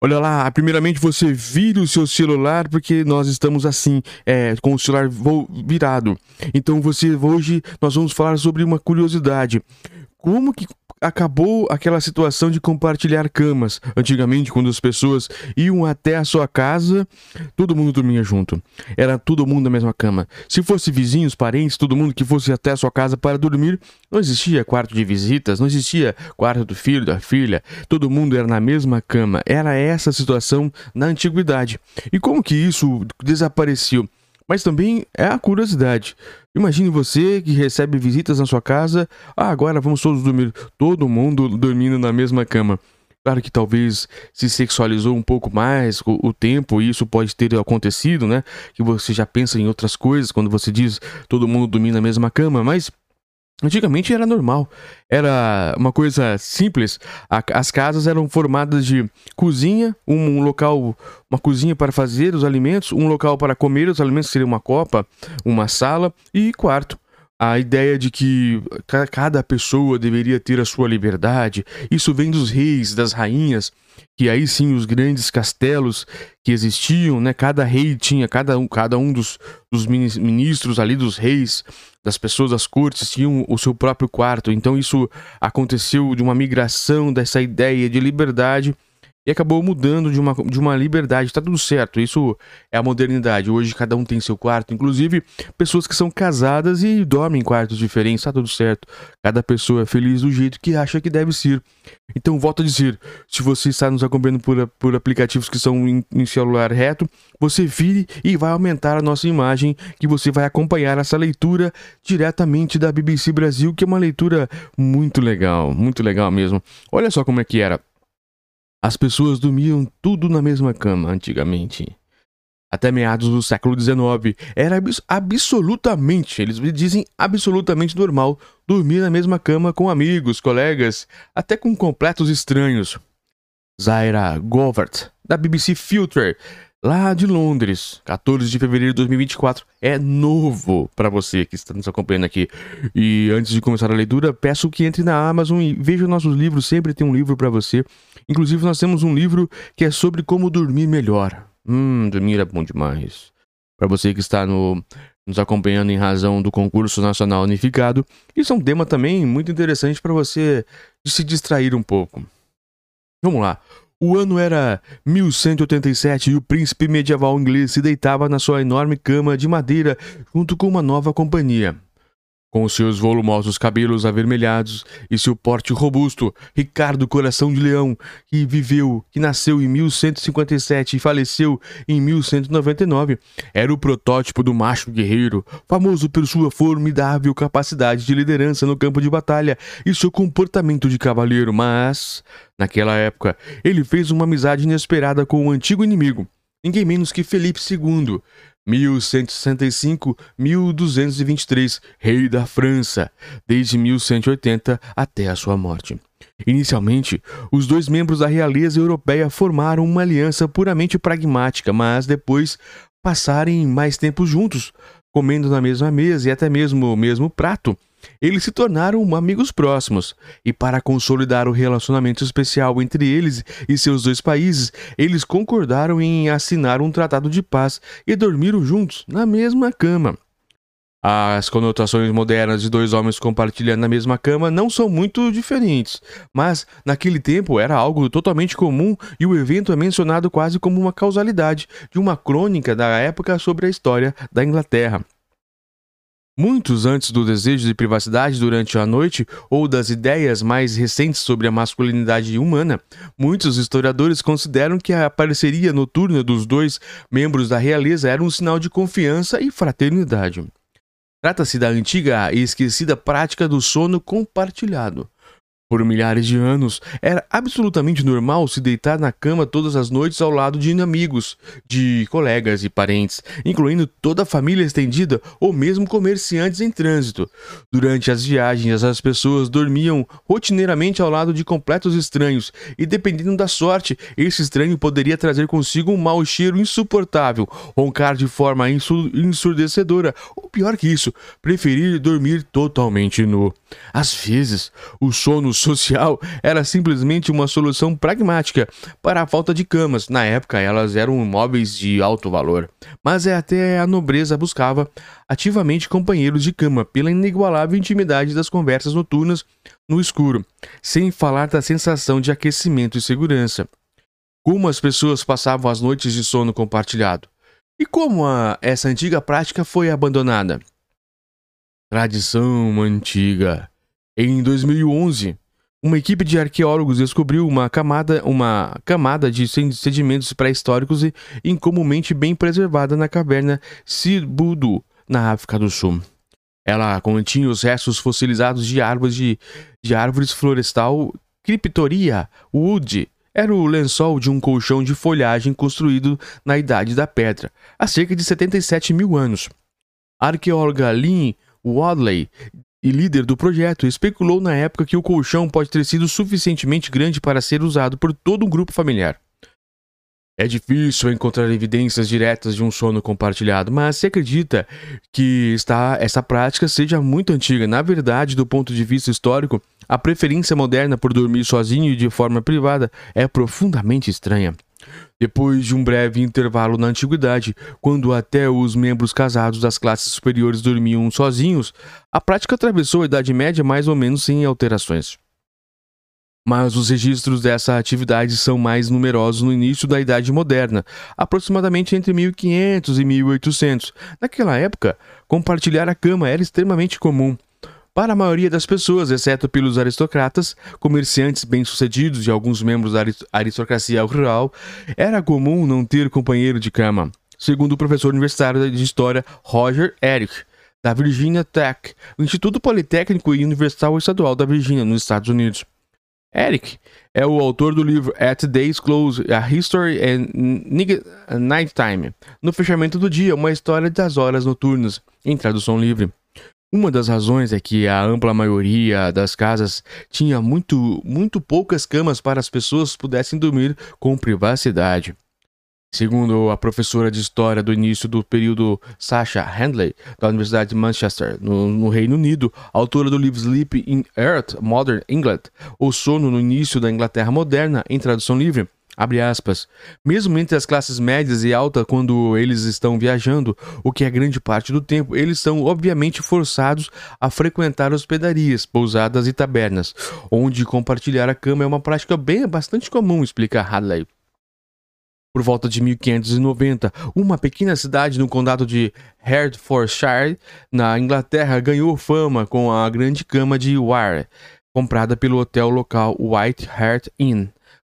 Olha lá, primeiramente você vira o seu celular porque nós estamos assim, é, com o celular virado. Então você hoje nós vamos falar sobre uma curiosidade. Como que acabou aquela situação de compartilhar camas. Antigamente, quando as pessoas iam até a sua casa, todo mundo dormia junto. Era todo mundo na mesma cama. Se fosse vizinhos, parentes, todo mundo que fosse até a sua casa para dormir, não existia quarto de visitas, não existia quarto do filho, da filha. Todo mundo era na mesma cama. Era essa a situação na antiguidade. E como que isso desapareceu? Mas também é a curiosidade. Imagine você que recebe visitas na sua casa. Ah, agora vamos todos dormir. Todo mundo dormindo na mesma cama. Claro que talvez se sexualizou um pouco mais o, o tempo, e isso pode ter acontecido, né? Que você já pensa em outras coisas quando você diz todo mundo dormir na mesma cama, mas Antigamente era normal, era uma coisa simples. As casas eram formadas de cozinha, um local, uma cozinha para fazer os alimentos, um local para comer os alimentos, seria uma copa, uma sala e quarto. A ideia de que cada pessoa deveria ter a sua liberdade, isso vem dos reis, das rainhas, que aí sim os grandes castelos que existiam, né? Cada rei tinha, cada um, cada um dos, dos ministros ali, dos reis, das pessoas das cortes, tinham o seu próprio quarto. Então isso aconteceu de uma migração dessa ideia de liberdade e acabou mudando de uma, de uma liberdade. Tá tudo certo, isso é a modernidade. Hoje cada um tem seu quarto, inclusive pessoas que são casadas e dormem em quartos diferentes, tá tudo certo. Cada pessoa é feliz do jeito que acha que deve ser. Então, volto a dizer: se você está nos acompanhando por, por aplicativos que são em, em celular reto, você vire e vai aumentar a nossa imagem, que você vai acompanhar essa leitura diretamente da BBC Brasil, que é uma leitura muito legal, muito legal mesmo. Olha só como é que era. As pessoas dormiam tudo na mesma cama antigamente. Até meados do século XIX, era abs absolutamente, eles dizem absolutamente normal dormir na mesma cama com amigos, colegas, até com completos estranhos. Zaira Govert, da BBC Filter, lá de Londres, 14 de fevereiro de 2024. É novo para você que está nos acompanhando aqui. E antes de começar a leitura, peço que entre na Amazon e veja nossos livros. Sempre tem um livro para você. Inclusive, nós temos um livro que é sobre como dormir melhor. Hum, dormir é bom demais. Para você que está no, nos acompanhando em razão do concurso nacional unificado, isso é um tema também muito interessante para você se distrair um pouco. Vamos lá. O ano era 1187 e o príncipe medieval inglês se deitava na sua enorme cama de madeira junto com uma nova companhia. Com seus volumosos cabelos avermelhados e seu porte robusto, Ricardo Coração de Leão, que viveu, que nasceu em 1157 e faleceu em 1199, era o protótipo do macho guerreiro, famoso por sua formidável capacidade de liderança no campo de batalha e seu comportamento de cavaleiro, mas, naquela época, ele fez uma amizade inesperada com o um antigo inimigo, ninguém menos que Felipe II, 1165-1223, rei da França, desde 1180 até a sua morte. Inicialmente, os dois membros da realeza europeia formaram uma aliança puramente pragmática, mas depois passarem mais tempo juntos, comendo na mesma mesa e até mesmo o mesmo prato, eles se tornaram amigos próximos, e para consolidar o relacionamento especial entre eles e seus dois países, eles concordaram em assinar um tratado de paz e dormiram juntos na mesma cama. As conotações modernas de dois homens compartilhando a mesma cama não são muito diferentes, mas naquele tempo era algo totalmente comum e o evento é mencionado quase como uma causalidade de uma crônica da época sobre a história da Inglaterra. Muitos antes do desejo de privacidade durante a noite ou das ideias mais recentes sobre a masculinidade humana, muitos historiadores consideram que a parceria noturna dos dois membros da realeza era um sinal de confiança e fraternidade. Trata-se da antiga e esquecida prática do sono compartilhado. Por milhares de anos, era absolutamente normal se deitar na cama todas as noites ao lado de amigos, de colegas e parentes, incluindo toda a família estendida ou mesmo comerciantes em trânsito. Durante as viagens, as pessoas dormiam rotineiramente ao lado de completos estranhos, e dependendo da sorte, esse estranho poderia trazer consigo um mau cheiro insuportável, roncar de forma ensurdecedora, ou pior que isso, preferir dormir totalmente nu. Às vezes, o sono social era simplesmente uma solução pragmática para a falta de camas. Na época, elas eram móveis de alto valor, mas é até a nobreza buscava ativamente companheiros de cama pela inigualável intimidade das conversas noturnas no escuro, sem falar da sensação de aquecimento e segurança. Como as pessoas passavam as noites de sono compartilhado? E como a, essa antiga prática foi abandonada? Tradição antiga. Em 2011, uma equipe de arqueólogos descobriu uma camada, uma camada de sedimentos pré-históricos e incomumente bem preservada na caverna Sirbudu, na África do Sul. Ela continha os restos fossilizados de árvores de, de árvores florestal Cryptoria wood. Era o lençol de um colchão de folhagem construído na Idade da Pedra, há cerca de 77 mil anos. A arqueóloga Lynn Wadley e líder do projeto, especulou na época que o colchão pode ter sido suficientemente grande para ser usado por todo um grupo familiar. É difícil encontrar evidências diretas de um sono compartilhado, mas se acredita que está, essa prática seja muito antiga. Na verdade, do ponto de vista histórico, a preferência moderna por dormir sozinho e de forma privada é profundamente estranha. Depois de um breve intervalo na antiguidade, quando até os membros casados das classes superiores dormiam sozinhos, a prática atravessou a Idade Média mais ou menos sem alterações. Mas os registros dessa atividade são mais numerosos no início da Idade Moderna, aproximadamente entre 1500 e 1800. Naquela época, compartilhar a cama era extremamente comum. Para a maioria das pessoas, exceto pelos aristocratas, comerciantes bem-sucedidos e alguns membros da aristocracia rural, era comum não ter companheiro de cama. Segundo o professor universitário de História Roger Eric, da Virginia Tech, o Instituto Politécnico e Universal Estadual da Virgínia, nos Estados Unidos. Eric é o autor do livro At Day's Close, A History and Nighttime, no fechamento do dia, uma história das horas noturnas, em tradução livre. Uma das razões é que a ampla maioria das casas tinha muito, muito poucas camas para as pessoas pudessem dormir com privacidade. Segundo a professora de história do início do período Sasha Handley, da Universidade de Manchester, no, no, Reino Unido, autora do livro Sleep in Earth, Modern England, O Sono no Início da Inglaterra Moderna, em tradução livre, Abre aspas. Mesmo entre as classes médias e alta, quando eles estão viajando, o que é grande parte do tempo, eles são obviamente forçados a frequentar hospedarias, pousadas e tabernas, onde compartilhar a cama é uma prática bem bastante comum, explica Hadley. Por volta de 1590, uma pequena cidade no condado de Hertfordshire, na Inglaterra, ganhou fama com a grande cama de Ware, comprada pelo hotel local White Hart Inn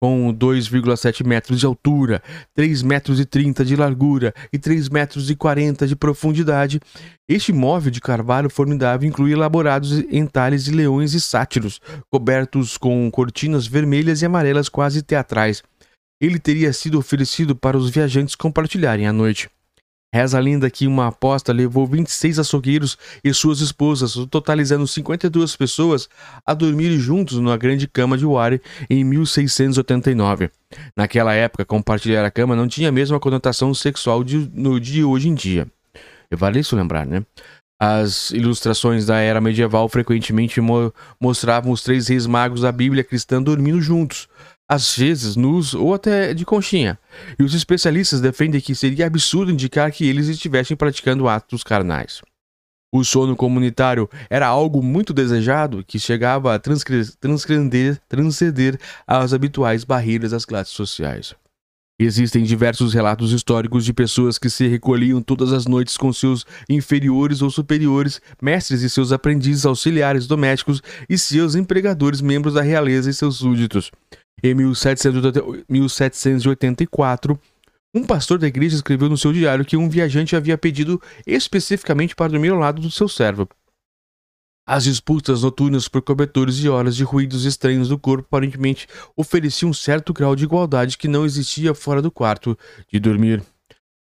com 2,7 metros de altura, 3 metros e 30 de largura e 3 metros e 40 de profundidade. Este móvel de carvalho formidável inclui elaborados entalhes de leões e sátiros, cobertos com cortinas vermelhas e amarelas quase teatrais. Ele teria sido oferecido para os viajantes compartilharem a noite. Reza a lenda que uma aposta levou 26 açougueiros e suas esposas, totalizando 52 pessoas, a dormir juntos na grande cama de Ware em 1689. Naquela época, compartilhar a cama não tinha a mesma conotação sexual de, no de hoje em dia. Vale isso lembrar, né? As ilustrações da era medieval frequentemente mo mostravam os três reis magos da Bíblia cristã dormindo juntos, às vezes nus ou até de conchinha, e os especialistas defendem que seria absurdo indicar que eles estivessem praticando atos carnais. O sono comunitário era algo muito desejado que chegava a transcender, as habituais barreiras das classes sociais. Existem diversos relatos históricos de pessoas que se recolhiam todas as noites com seus inferiores ou superiores, mestres e seus aprendizes auxiliares domésticos e seus empregadores, membros da realeza e seus súditos. Em 1784, um pastor da igreja escreveu no seu diário que um viajante havia pedido especificamente para dormir ao lado do seu servo. As disputas noturnas por cobertores e horas de ruídos estranhos do corpo aparentemente ofereciam um certo grau de igualdade que não existia fora do quarto de dormir.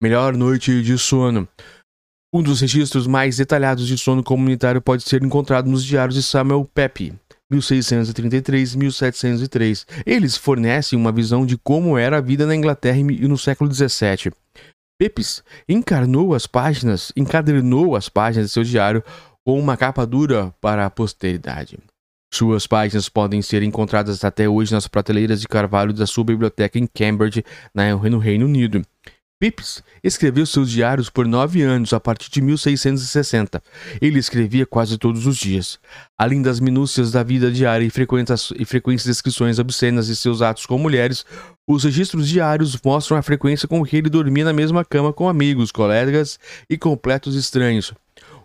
Melhor noite de sono. Um dos registros mais detalhados de sono comunitário pode ser encontrado nos diários de Samuel Pepys, 1633-1703. Eles fornecem uma visão de como era a vida na Inglaterra no século XVII. Pepys encarnou as páginas, encadernou as páginas de seu diário com uma capa dura para a posteridade. Suas páginas podem ser encontradas até hoje nas prateleiras de carvalho da sua biblioteca em Cambridge, no Reino Unido. Pepys escreveu seus diários por nove anos a partir de 1660. Ele escrevia quase todos os dias. Além das minúcias da vida diária e, e frequentes descrições obscenas de seus atos com mulheres, os registros diários mostram a frequência com que ele dormia na mesma cama com amigos, colegas e completos estranhos.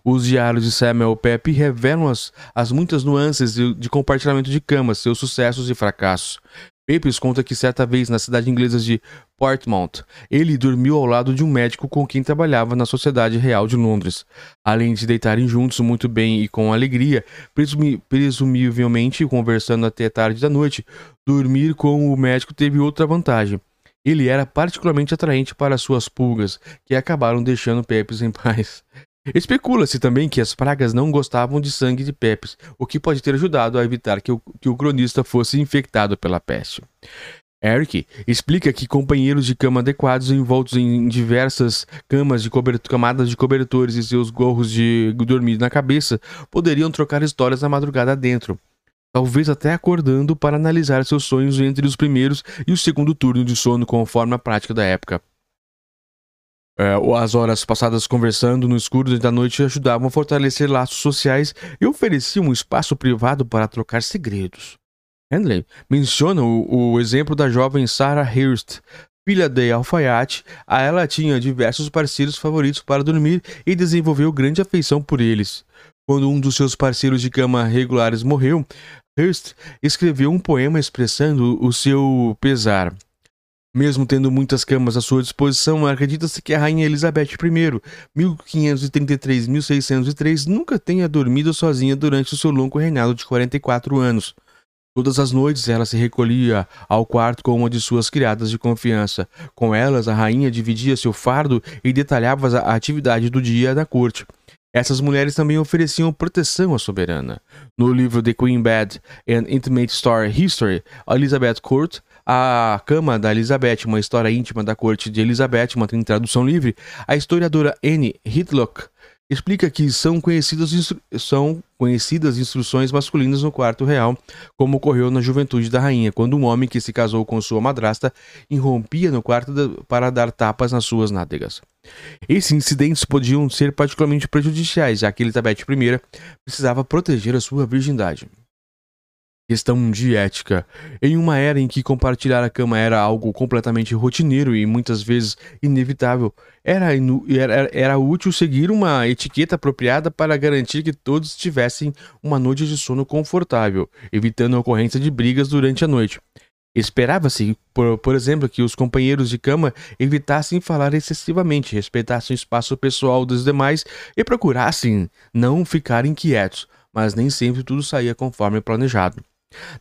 Os diários de Samuel Pepy revelam as, as muitas nuances de, de compartilhamento de camas, seus sucessos e fracassos. Pepys conta que certa vez na cidade inglesa de Portsmouth, ele dormiu ao lado de um médico com quem trabalhava na Sociedade Real de Londres. Além de deitarem juntos muito bem e com alegria, presumi presumivelmente conversando até tarde da noite, dormir com o médico teve outra vantagem. Ele era particularmente atraente para suas pulgas, que acabaram deixando Pepys em paz. Especula-se também que as pragas não gostavam de sangue de Pepes, o que pode ter ajudado a evitar que o, que o cronista fosse infectado pela peste. Eric explica que companheiros de cama adequados envoltos em diversas camas de camadas de cobertores e seus gorros de dormir na cabeça poderiam trocar histórias na madrugada dentro, talvez até acordando para analisar seus sonhos entre os primeiros e o segundo turno de sono conforme a prática da época. É, as horas passadas conversando no escuro da noite ajudavam a fortalecer laços sociais e ofereciam um espaço privado para trocar segredos. Handley menciona o, o exemplo da jovem Sarah Hurst, filha de alfaiate. A ela tinha diversos parceiros favoritos para dormir e desenvolveu grande afeição por eles. Quando um dos seus parceiros de cama regulares morreu, Hurst escreveu um poema expressando o seu pesar. Mesmo tendo muitas camas à sua disposição, acredita-se que a Rainha Elizabeth I, 1533-1603, nunca tenha dormido sozinha durante o seu longo reinado de 44 anos. Todas as noites ela se recolhia ao quarto com uma de suas criadas de confiança. Com elas, a rainha dividia seu fardo e detalhava a atividade do dia da corte. Essas mulheres também ofereciam proteção à soberana. No livro The Queen Bed and Intimate Story History, Elizabeth Court, a Cama da Elizabeth, uma história íntima da corte de Elizabeth, uma tradução livre, a historiadora Anne Hitlock explica que são conhecidas, são conhecidas instruções masculinas no quarto real, como ocorreu na juventude da rainha, quando um homem que se casou com sua madrasta irrompia no quarto para dar tapas nas suas nádegas. Esses incidentes podiam ser particularmente prejudiciais, já que Elizabeth I precisava proteger a sua virgindade. Questão de ética. Em uma era em que compartilhar a cama era algo completamente rotineiro e muitas vezes inevitável, era, era, era útil seguir uma etiqueta apropriada para garantir que todos tivessem uma noite de sono confortável, evitando a ocorrência de brigas durante a noite. Esperava-se, por, por, exemplo, que os companheiros de cama evitassem falar excessivamente, respeitassem o espaço pessoal dos demais e procurassem não ficar inquietos, mas nem sempre tudo saía conforme planejado.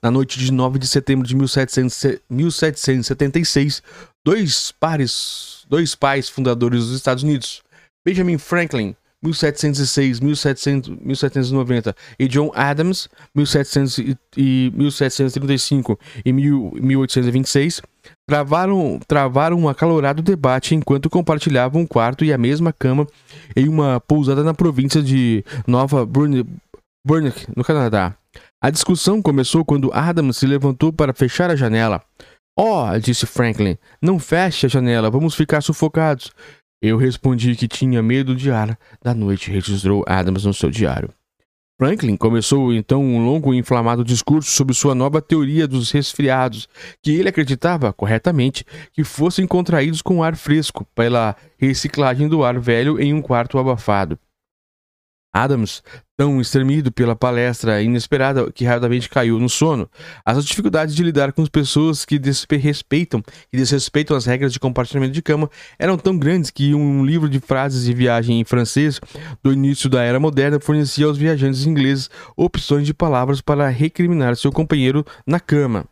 Na noite de 9 de setembro de 1776, dois pares, dois pais fundadores dos Estados Unidos, Benjamin Franklin, 1706, 1790 e John Adams, 1700 e 1735 e 1826, travaram, travaram um acalorado debate enquanto compartilhavam um quarto e a mesma cama em uma pousada na província de Nova Brunswick, no Canadá. A discussão começou quando Adams se levantou para fechar a janela. Oh, disse Franklin, não feche a janela, vamos ficar sufocados. Eu respondi que tinha medo de ar da noite, registrou Adams no seu diário. Franklin começou então um longo e inflamado discurso sobre sua nova teoria dos resfriados, que ele acreditava, corretamente, que fossem contraídos com ar fresco pela reciclagem do ar velho em um quarto abafado. Adams, tão extremido pela palestra inesperada que rapidamente caiu no sono. As dificuldades de lidar com as pessoas que desrespeitam e desrespeitam as regras de compartilhamento de cama eram tão grandes que um livro de frases de viagem em francês do início da era moderna fornecia aos viajantes ingleses opções de palavras para recriminar seu companheiro na cama.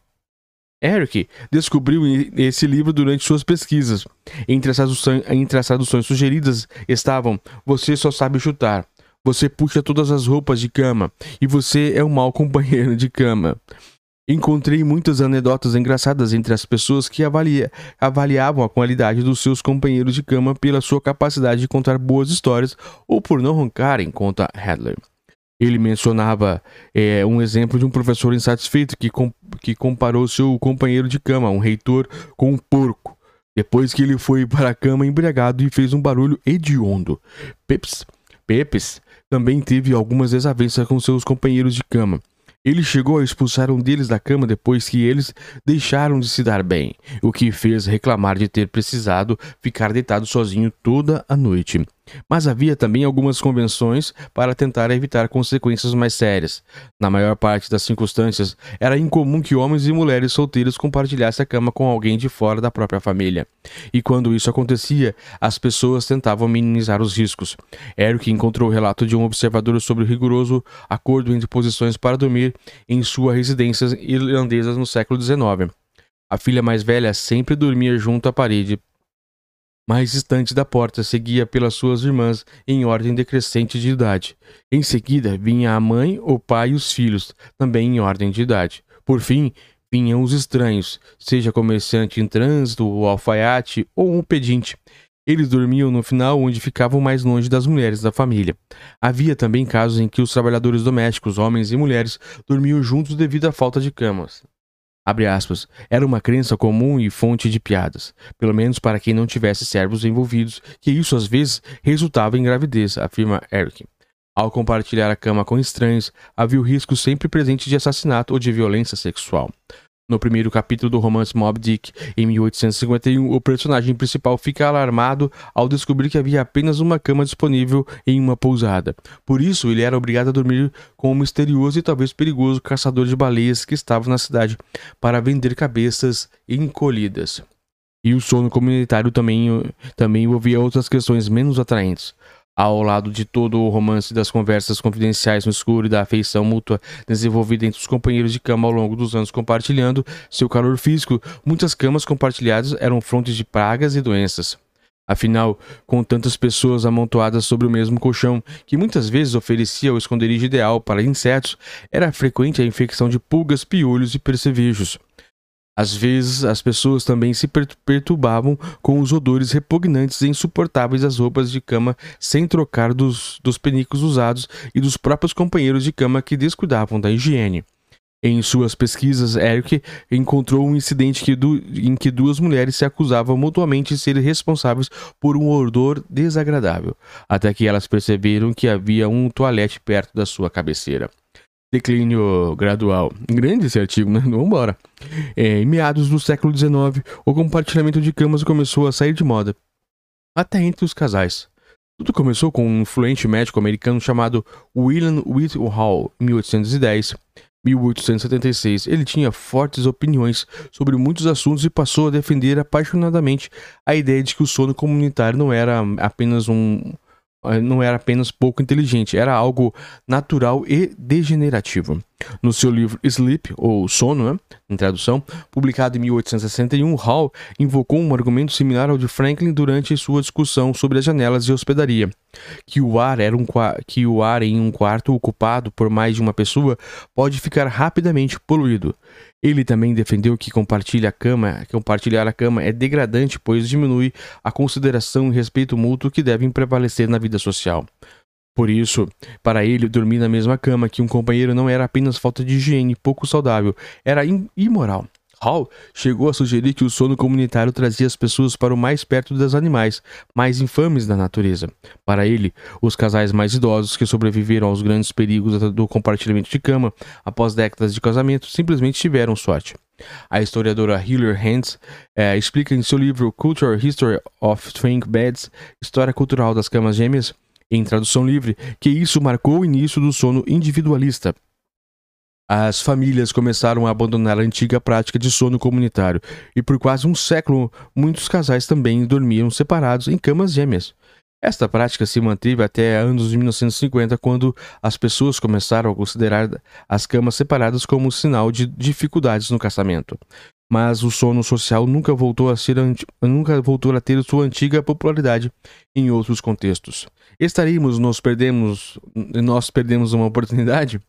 Eric descobriu esse livro durante suas pesquisas. Entre as, traduções, entre as traduções sugeridas estavam Você só sabe chutar, você puxa todas as roupas de cama e você é um mau companheiro de cama. Encontrei muitas anedotas engraçadas entre as pessoas que avalia, avaliavam a qualidade dos seus companheiros de cama pela sua capacidade de contar boas histórias ou por não roncarem, conta Hadler. Ele mencionava é, um exemplo de um professor insatisfeito que, com, que comparou seu companheiro de cama, um reitor, com um porco, depois que ele foi para a cama embriagado e fez um barulho hediondo. Peps, Pepes também teve algumas desavenças com seus companheiros de cama. Ele chegou a expulsar um deles da cama depois que eles deixaram de se dar bem, o que fez reclamar de ter precisado ficar deitado sozinho toda a noite. Mas havia também algumas convenções para tentar evitar consequências mais sérias. Na maior parte das circunstâncias, era incomum que homens e mulheres solteiros compartilhassem a cama com alguém de fora da própria família. E quando isso acontecia, as pessoas tentavam minimizar os riscos. Eric encontrou o relato de um observador sobre o rigoroso acordo entre posições para dormir em sua residência irlandesa no século XIX. A filha mais velha sempre dormia junto à parede mais distante da porta, seguia pelas suas irmãs em ordem decrescente de idade. Em seguida, vinha a mãe, o pai e os filhos, também em ordem de idade. Por fim, vinham os estranhos, seja comerciante em trânsito, o alfaiate ou um pedinte. Eles dormiam no final onde ficavam mais longe das mulheres da família. Havia também casos em que os trabalhadores domésticos, homens e mulheres, dormiam juntos devido à falta de camas. Aspas, era uma crença comum e fonte de piadas, pelo menos para quem não tivesse servos envolvidos, que isso às vezes resultava em gravidez, afirma Eric. Ao compartilhar a cama com estranhos, havia o risco sempre presente de assassinato ou de violência sexual. No primeiro capítulo do romance Mob Dick, em 1851, o personagem principal fica alarmado ao descobrir que havia apenas uma cama disponível em uma pousada. Por isso, ele era obrigado a dormir com o misterioso e talvez perigoso caçador de baleias que estava na cidade para vender cabeças encolhidas. E o sono comunitário também, também envolvia outras questões menos atraentes ao lado de todo o romance das conversas confidenciais no escuro e da afeição mútua desenvolvida entre os companheiros de cama ao longo dos anos compartilhando seu calor físico, muitas camas compartilhadas eram fontes de pragas e doenças. Afinal, com tantas pessoas amontoadas sobre o mesmo colchão, que muitas vezes oferecia o esconderijo ideal para insetos, era frequente a infecção de pulgas, piolhos e percevejos. Às vezes, as pessoas também se perturbavam com os odores repugnantes e insuportáveis das roupas de cama sem trocar dos, dos penicos usados e dos próprios companheiros de cama que descuidavam da higiene. Em suas pesquisas, Eric encontrou um incidente que em que duas mulheres se acusavam mutuamente de serem responsáveis por um odor desagradável, até que elas perceberam que havia um toalete perto da sua cabeceira declínio gradual. Grande esse artigo, né? Vamos embora. É, em meados do século XIX, o compartilhamento de camas começou a sair de moda, até entre os casais. Tudo começou com um influente médico americano chamado William Whitehall, em 1810. 1876, ele tinha fortes opiniões sobre muitos assuntos e passou a defender apaixonadamente a ideia de que o sono comunitário não era apenas um, não era apenas pouco inteligente, era algo natural e degenerativo. No seu livro Sleep, ou Sono, né, em tradução, publicado em 1861, Hall invocou um argumento similar ao de Franklin durante sua discussão sobre as janelas de hospedaria, que o ar, era um, que o ar em um quarto ocupado por mais de uma pessoa pode ficar rapidamente poluído. Ele também defendeu que compartilhar a cama, compartilhar a cama é degradante, pois diminui a consideração e respeito mútuo que devem prevalecer na vida social. Por isso, para ele, dormir na mesma cama que um companheiro não era apenas falta de higiene pouco saudável, era imoral. Hall chegou a sugerir que o sono comunitário trazia as pessoas para o mais perto dos animais mais infames da natureza. Para ele, os casais mais idosos que sobreviveram aos grandes perigos do compartilhamento de cama após décadas de casamento simplesmente tiveram sorte. A historiadora Hiller Hans é, explica em seu livro Cultural History of Twin Beds, História Cultural das Camas Gêmeas, em tradução livre, que isso marcou o início do sono individualista, as famílias começaram a abandonar a antiga prática de sono comunitário e por quase um século muitos casais também dormiam separados em camas gêmeas. Esta prática se manteve até anos de 1950, quando as pessoas começaram a considerar as camas separadas como sinal de dificuldades no casamento. Mas o sono social nunca voltou a ser nunca voltou a ter sua antiga popularidade em outros contextos. Estaríamos nos perdemos nós perdemos uma oportunidade?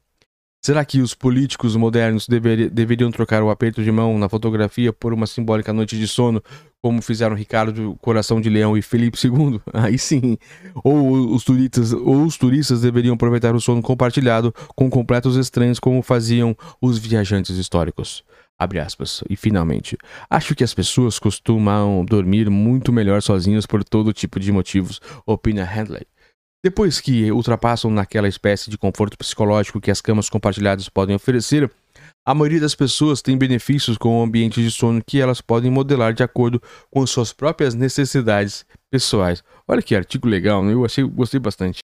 Será que os políticos modernos dever, deveriam trocar o aperto de mão na fotografia por uma simbólica noite de sono como fizeram Ricardo Coração de Leão e Felipe II, aí sim. Ou os turistas, ou os turistas deveriam aproveitar o sono compartilhado com completos estranhos, como faziam os viajantes históricos. Abre aspas. E finalmente, acho que as pessoas costumam dormir muito melhor sozinhas por todo tipo de motivos, opina Handley. Depois que ultrapassam naquela espécie de conforto psicológico que as camas compartilhadas podem oferecer, a maioria das pessoas tem benefícios com o ambiente de sono que elas podem modelar de acordo com suas próprias necessidades pessoais. Olha que artigo legal, né? eu achei, gostei bastante.